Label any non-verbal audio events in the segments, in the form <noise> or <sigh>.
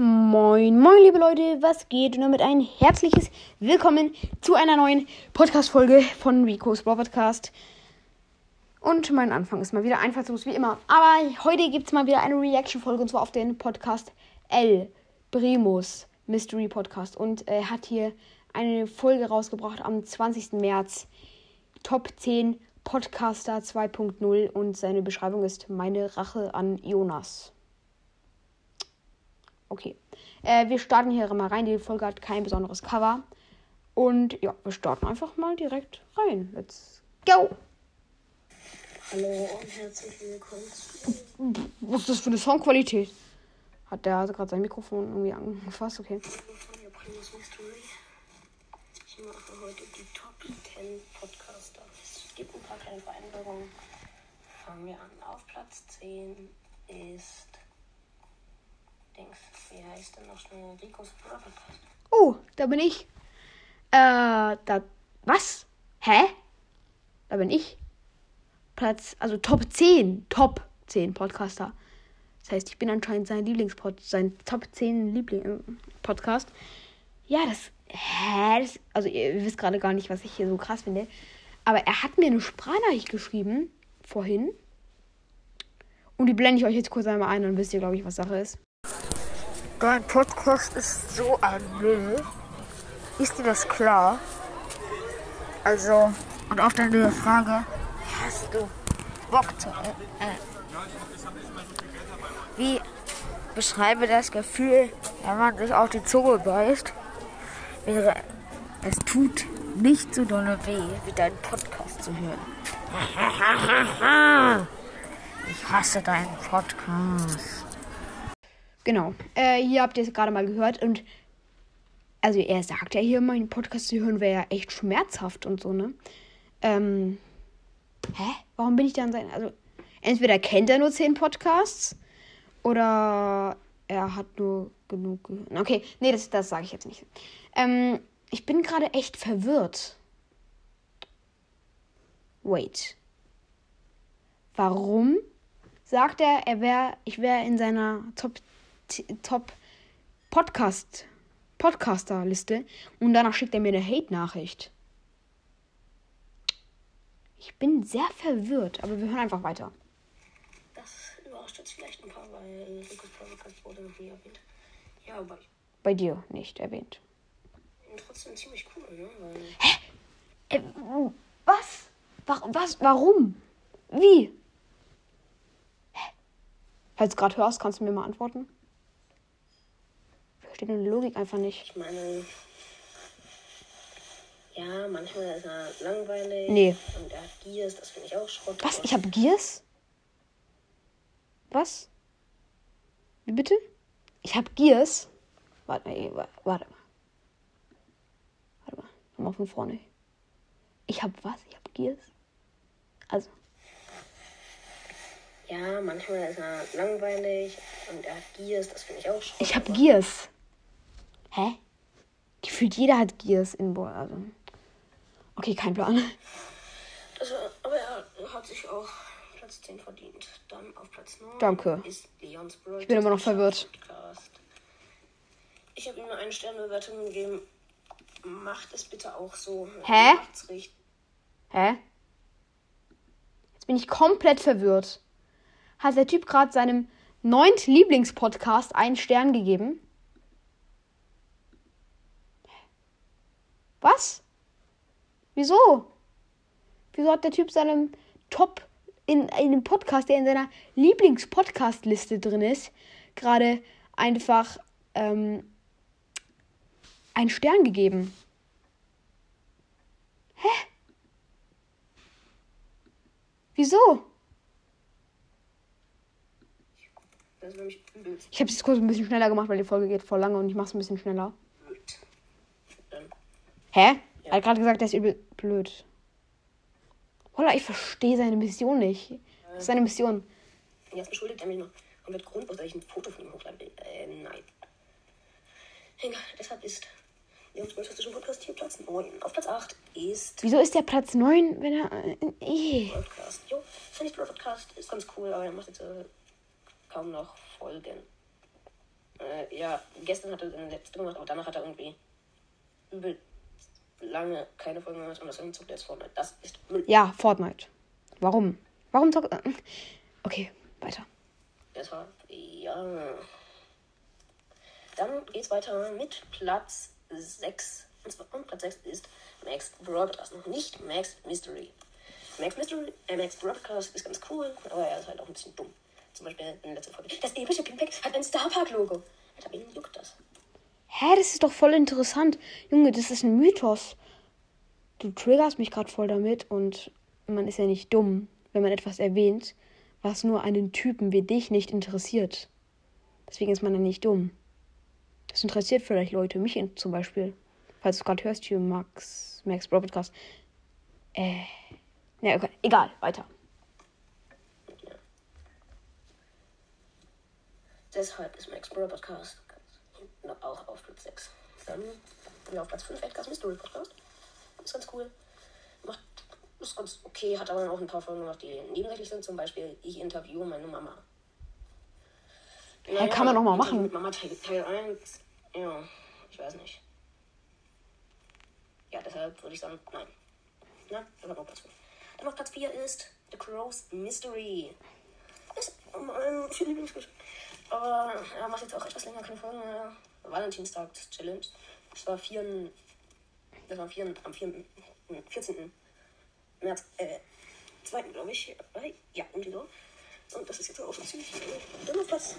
Moin, moin, liebe Leute, was geht? Und damit ein herzliches Willkommen zu einer neuen Podcast-Folge von Rico's Brawl Podcast. Und mein Anfang ist mal wieder einfallslos wie immer. Aber heute gibt es mal wieder eine Reaction-Folge und zwar auf den Podcast L. Primus Mystery Podcast. Und er hat hier eine Folge rausgebracht am 20. März. Top 10 Podcaster 2.0 und seine Beschreibung ist Meine Rache an Jonas. Okay. Äh, wir starten hier mal rein. Die Folge hat kein besonderes Cover. Und ja, wir starten einfach mal direkt rein. Let's go! Hallo und herzlich willkommen Was ist das für eine Soundqualität? Hat der gerade sein Mikrofon irgendwie angefasst? Okay. Ich mache heute die Top 10 Podcaster. Es gibt ein paar kleine Veränderungen. Fangen wir an. Auf Platz 10 ist. Wie heißt denn noch schnell? Ricos Brawl Podcast. Oh, da bin ich. Äh, da. Was? Hä? Da bin ich. Platz, also Top 10. Top 10 Podcaster. Das heißt, ich bin anscheinend sein Lieblingspod, sein Top 10 Liebling äh, Podcast. Ja, das. Hä? Das, also, ihr wisst gerade gar nicht, was ich hier so krass finde. Aber er hat mir eine Sprachnachricht geschrieben. Vorhin. Und die blende ich euch jetzt kurz einmal ein, dann wisst ihr, glaube ich, was Sache ist. Dein Podcast ist so ein Müll. Ist dir das klar? Also, und auf deine Frage, hast du Bock zu. Äh, äh, wie beschreibe das Gefühl, wenn man sich auf die Zunge beißt? Es tut nicht so dolle weh, wie deinen Podcast zu hören. <laughs> Ich hasse deinen Podcast. Genau. Äh, hier habt ihr es gerade mal gehört und also er sagt ja hier, meinen Podcast zu hören wäre ja echt schmerzhaft und so, ne? Ähm, hä? Warum bin ich dann sein? Also, entweder kennt er nur zehn Podcasts oder er hat nur genug gehört. Okay, nee, das, das sage ich jetzt nicht. Ähm, ich bin gerade echt verwirrt. Wait. Warum sagt er, er wäre, ich wäre in seiner Top, Top Podcast Podcaster-Liste und danach schickt er mir eine Hate-Nachricht. Ich bin sehr verwirrt, aber wir hören einfach weiter. Das überrascht jetzt vielleicht ein paar, weil Brawl Podcast wurde noch nie erwähnt. Ja, aber Bei dir nicht erwähnt. bin trotzdem ziemlich cool, ne? Weil Äh, was? Wa- Was? Warum? Wie? Hä? Falls du gerade hörst, kannst du mir mal antworten? Ich verstehe deine Logik einfach nicht. ich meine. Ja, manchmal ist er langweilig. Nee. Und er hat Gears, das finde ich auch Schrott. Was? Ich habe Gears? Was? Wie bitte? Ich habe Gears? Warte, ey, wa- warte mal. Warte mal. Nochmal von vorne. Ich habe was? Ich habe Gears? Also, Ja, manchmal ist er langweilig. Und er hat Gears, das finde ich auch Schrott. ich habe Gears. Hä? Gefühlt jeder hat Gears in Ball. Also. Okay, kein Plan. Das, war- aber er hat sich auch Platz 10 verdient. Dann auf Platz 9 Danke. ist Leons Brawl. Ich bin immer noch verwirrt. Podcast. Ich habe ihm eine Sternebewertung gegeben. Macht es bitte auch so. Hä? Hä? Jetzt bin ich komplett verwirrt. Hat der Typ gerade seinem neunt Lieblingspodcast einen Stern gegeben? Was? Wieso? Wieso hat der Typ seinem Top in, in einem Podcast, der in seiner Lieblingspodcast-Liste drin ist, gerade einfach ähm, einen Stern gegeben? Wieso? Nämlich übelst Ich habe es kurz ein bisschen schneller gemacht, weil die Folge geht voll lange und ich mache es ein bisschen schneller. Hä? Er hat gerade gesagt, der ist übel blöd. Holla, ich verstehe seine Mission nicht. Was ist seine Mission? jetzt beschuldigt er mich noch komplett grundlos, dass ich ein Foto von ihm hochladen will. Ähm, nein. Egal, deshalb ist Leons Fantastischer Podcast hier Platz 9. Auf Platz 8 ist Wieso ist der Platz 9, wenn er. Äh. Podcast. Jo, finde ich Podcast ist ganz cool, aber er macht jetzt äh, kaum noch Folgen. Äh, ja, gestern hat er den letzten gemacht, aber danach hat er irgendwie übel lange keine Folgen gemacht und das zockt er jetzt Fortnite. Das ist Müll. Ja, Fortnite. Warum? Warum zockt. Okay, weiter. Deshalb, ja. Dann geht's weiter mit Platz 6. Und zwar und Platz 6 ist Max Broadcast. Noch nicht Max Mystery. Max Mystery, äh, Max Broadcast ist ganz cool, aber er ist halt auch ein bisschen dumm. Zum Beispiel in der letzten Folge. Das epische Pimpack hat ein Starpark-Logo. Alter, wen juckt? Hä, das ist doch voll interessant. Junge, das ist ein Mythos. Du triggerst mich gerade voll damit und man ist ja nicht dumm, wenn man etwas erwähnt, was nur einen Typen wie dich nicht interessiert. Deswegen ist man ja nicht dumm. Das interessiert vielleicht Leute, mich zum Beispiel. Falls du gerade hörst, hier Max, Max Broadcast. Äh. Ja, okay. egal, weiter. Deshalb ist Max Bro Podcast hinten auch auf Platz 6. Dann wir auf Platz 5 Edgar's Mystery Podcast. Ist ganz cool. Macht, ist ganz okay, hat aber auch ein paar Folgen gemacht, die nebensächlich sind. Zum Beispiel, ich interviewe meine Mama. Ja, kann man doch mal machen. Mit Mama Teil, Teil 1. Ja, ich weiß nicht. Ja, deshalb würde ich sagen, nein. Na, dann auf Platz 5. Dann auf Platz 4 ist The Crow's Mystery. Ist mein viel Lieblingsgeschenk. Aber er macht jetzt auch etwas länger keine Folgen mehr. Valentinstag-Challenge. Das war 4. Das war 4, am 4, 14. März, äh, 2. glaube ich. Äh, Ja, irgendwie so. Und das ist jetzt auch schon ziemlich. Dann auf Platz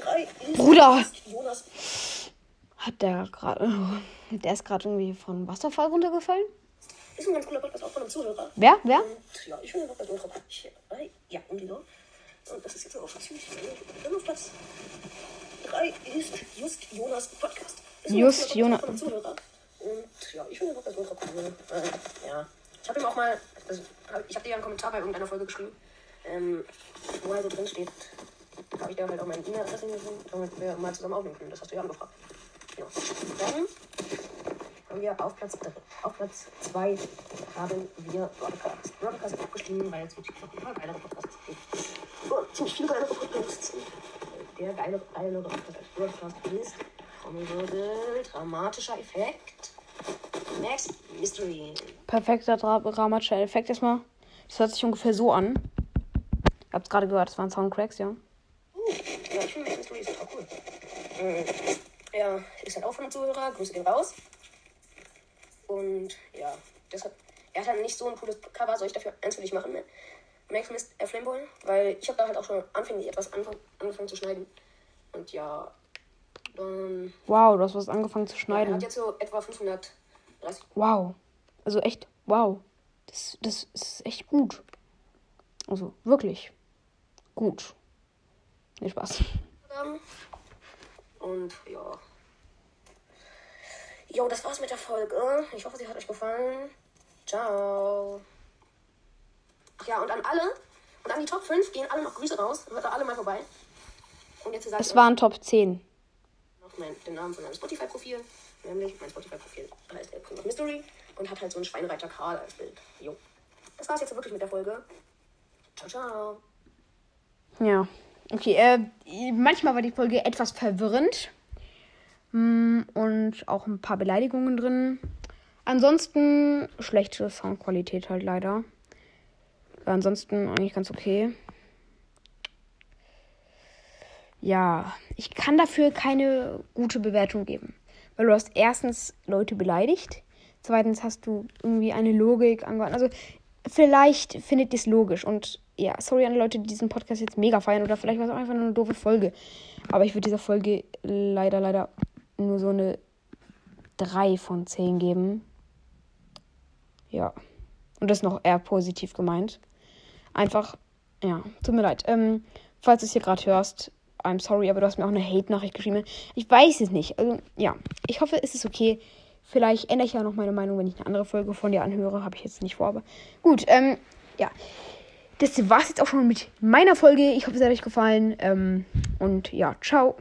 3 ist Bruder! Jonas. Hat der gerade. Der ist gerade irgendwie von Wasserfall runtergefallen? Ist ein ganz cooler Podcast, auch von einem Zuhörer. Wer? Wer? Und ja, ich finde den Podcast ultra. Äh, Ja, irgendwie so. Und das ist jetzt auch schon ziemlich. Dann auf Platz 3 ist Just Jonas Podcast. Ist Just Jonas-. Und ja, ich finde den Podcast ultra cool. Äh, ja. Ich habe ihm auch mal, also, ich habe dir ja einen Kommentar bei irgendeiner Folge geschrieben, ähm, wo er so drin steht, habe ich dir halt auch meine E-Mail-Adresse gegeben, damit wir mal zusammen aufnehmen können. Das hast du ja angefragt. Ja. Dann haben wir auf Platz, auf Platz 2 haben wir Broadcast. Broadcast ist abgestimmt, weil es wirklich noch ein paar geilere Podcasts gibt. Oh, ziemlich viele geilere Podcasts. Der geile, als Broadcast ist Trommelwirbel, dramatischer Effekt, Max Mystery. Perfekter Dra dramatischer Effekt erstmal. Das hört sich ungefähr so an. Ihr habt es gerade gehört, das waren Soundcracks, ja. Uh, ja, ich finde Mystery ist total cool. Ähm, er ist halt auch von einem Zuhörer, Grüße gehen raus. Und ja, deshalb, er hat halt nicht so ein cooles Cover, soll ich dafür eins für dich machen, ne? Max Mist, äh, Flameboy, weil ich habe da halt auch schon anfänglich etwas angefangen zu schneiden. Und ja, dann, Wow, du hast was angefangen zu er schneiden. hat jetzt so etwa 530. Wow. Also echt, wow. Das, das ist echt gut. Also wirklich gut. Nee, Spaß. Und ja. Jo, das war's mit der Folge. Ich hoffe, sie hat euch gefallen. Ciao. Ja, und an alle, und an die Top 5 gehen alle noch Grüße raus. Hört da alle mal vorbei. Und jetzt sagt Es waren Top 10. noch mein, den Namen von meinem Spotify-Profil. Nämlich, mein Spotify-Profil heißt El Primo Mystery und hat halt so einen Schweinereiter Karl als Bild. Jo. Das war's jetzt wirklich mit der Folge. Ciao, ciao. Ja. Okay, äh, manchmal war die Folge etwas verwirrend. Mm, Und auch ein paar Beleidigungen drin. Ansonsten schlechte Soundqualität halt leider. Ansonsten eigentlich ganz okay. Ja, ich kann dafür keine gute Bewertung geben. Weil du hast erstens Leute beleidigt. Zweitens hast du irgendwie eine Logik angewandt. Also vielleicht findet ihr es logisch. Und ja, sorry an Leute, die diesen Podcast jetzt mega feiern. Oder vielleicht war es auch einfach nur eine doofe Folge. Aber ich würde dieser Folge leider, leider nur so eine 3 von 10 geben. Ja. Und das ist noch eher positiv gemeint. Einfach, ja, tut mir leid. Ähm, falls du es hier gerade hörst, I'm sorry, aber du hast mir auch eine Hate-Nachricht geschrieben. Ich weiß es nicht. Also, ja, ich hoffe, es ist okay. Vielleicht ändere ich ja noch meine Meinung, wenn ich eine andere Folge von dir anhöre. Habe ich jetzt nicht vor, aber gut. Ähm, ja. Das war's jetzt auch schon mit meiner Folge. Ich hoffe, es hat euch gefallen. Ähm, und ja, ciao.